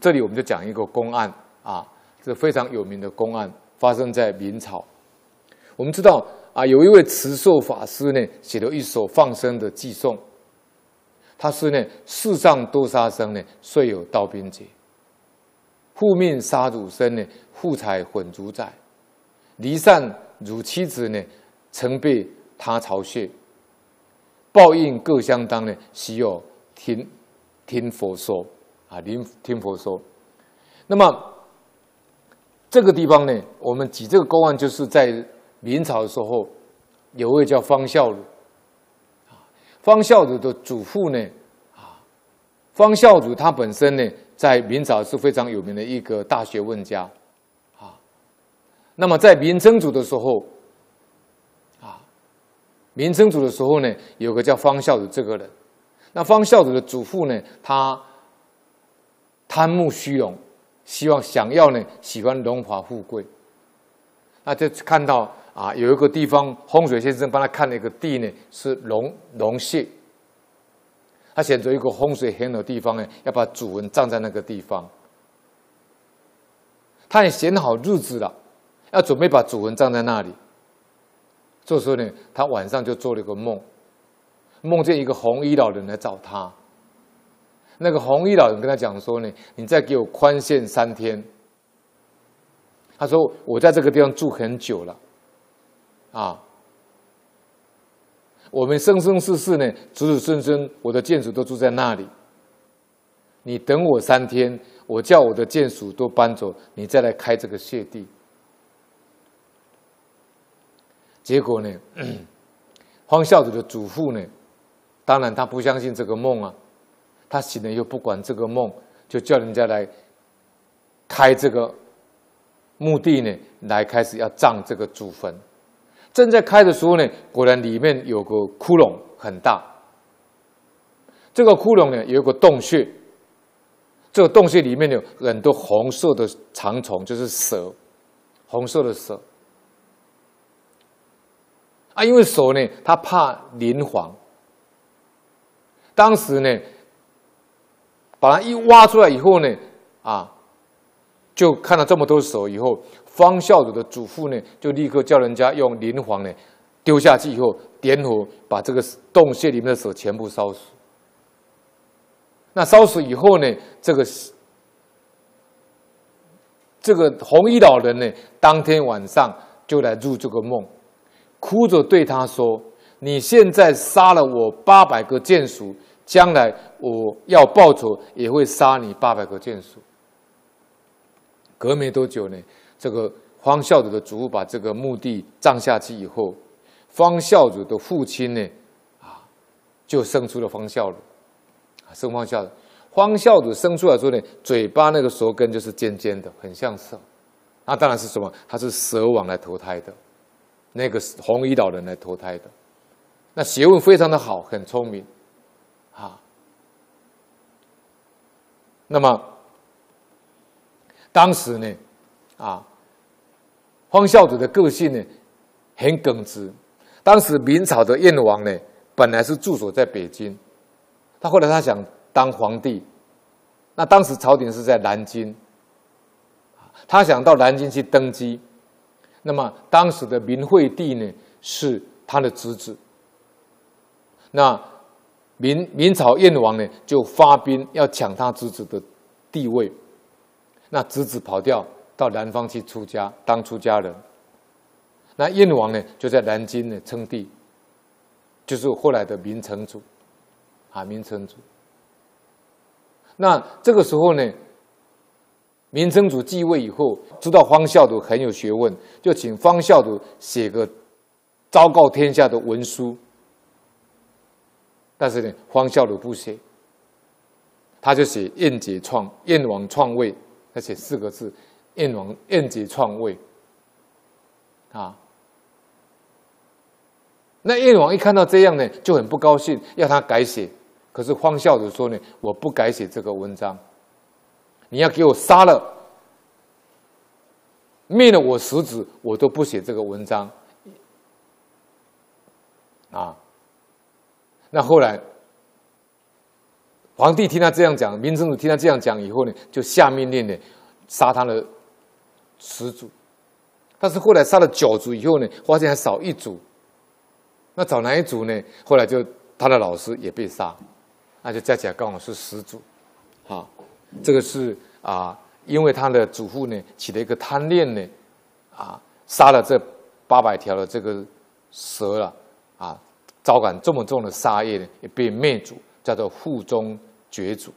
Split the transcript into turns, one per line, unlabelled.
这里我们就讲一个公案啊，这非常有名的公案，发生在明朝。我们知道啊，有一位慈寿法师呢，写了一首放生的偈颂。他是呢，世上多杀生呢，遂有道边劫。护命杀汝生呢，护财混主宰。离散汝妻子呢，曾被他巢穴。报应各相当呢，悉有听听佛说啊，听听佛说。那么这个地方呢，我们举这个公案，就是在明朝的时候，有位叫方孝孺。啊方孝孺的祖父呢，啊，方孝孺他本身呢，在明朝是非常有名的一个大学问家，啊，那么在明成祖的时候，啊，明成祖的时候呢，有个叫方孝孺这个人，那方孝孺的祖父呢，他贪慕虚荣，希望想要呢，喜欢荣华富贵，那就看到。啊，有一个地方，风水先生帮他看了一个地呢，是龙龙穴。他选择一个风水很好的地方呢，要把主人葬在那个地方。他也选好日子了，要准备把主人葬在那里。这时候呢，他晚上就做了一个梦，梦见一个红衣老人来找他。那个红衣老人跟他讲说呢：“你再给我宽限三天。”他说：“我在这个地方住很久了。”啊！我们生生世世呢，子子孙孙，我的眷属都住在那里。你等我三天，我叫我的眷属都搬走，你再来开这个穴地。结果呢，方孝孺的祖父呢，当然他不相信这个梦啊，他醒了又不管这个梦，就叫人家来开这个墓地呢，来开始要葬这个祖坟。正在开的时候呢，果然里面有个窟窿很大。这个窟窿呢，有一个洞穴。这个洞穴里面有很多红色的长虫，就是蛇，红色的蛇。啊，因为蛇呢，它怕磷磺。当时呢，把它一挖出来以后呢，啊，就看到这么多手以后。方孝孺的祖父呢，就立刻叫人家用磷磺呢丢下去以后，点火把这个洞穴里面的手全部烧死。那烧死以后呢，这个这个红衣老人呢，当天晚上就来入这个梦，哭着对他说：“你现在杀了我八百个眷属，将来我要报仇也会杀你八百个眷属。”隔没多久呢。这个方孝孺的祖父把这个墓地葬下去以后，方孝孺的父亲呢，啊，就生出了方孝孺，生方孝孺。方孝孺生出来之后呢，嘴巴那个舌根就是尖尖的，很像蛇。那当然是什么？他是蛇王来投胎的，那个红衣老人来投胎的。那学问非常的好，很聪明，啊。那么当时呢？啊，方孝孺的个性呢，很耿直。当时明朝的燕王呢，本来是驻守在北京，他后来他想当皇帝，那当时朝廷是在南京，他想到南京去登基。那么当时的明惠帝呢，是他的侄子。那明明朝燕王呢，就发兵要抢他侄子的地位，那侄子跑掉。到南方去出家当出家人，那燕王呢，就在南京呢称帝，就是后来的明成祖，啊，明成祖。那这个时候呢，明成祖继位以后，知道方孝孺很有学问，就请方孝孺写个昭告天下的文书。但是呢，方孝孺不写，他就写燕姐创燕王创位，他写四个字。燕王燕姐创位，啊，那燕王一看到这样呢，就很不高兴，要他改写。可是方孝孺说呢，我不改写这个文章，你要给我杀了，灭了我十子，我都不写这个文章。啊，那后来皇帝听他这样讲，明成祖听他这样讲以后呢，就下命令呢，杀他的十族。但是后来杀了九族以后呢，发现还少一族。那找哪一族呢？后来就他的老师也被杀，那就加起来刚好是十族。好，这个是啊，因为他的祖父呢起了一个贪念呢，啊，杀了这八百条的这个蛇了，啊，招感这么重的杀业呢，也被灭族，叫做腹中绝族。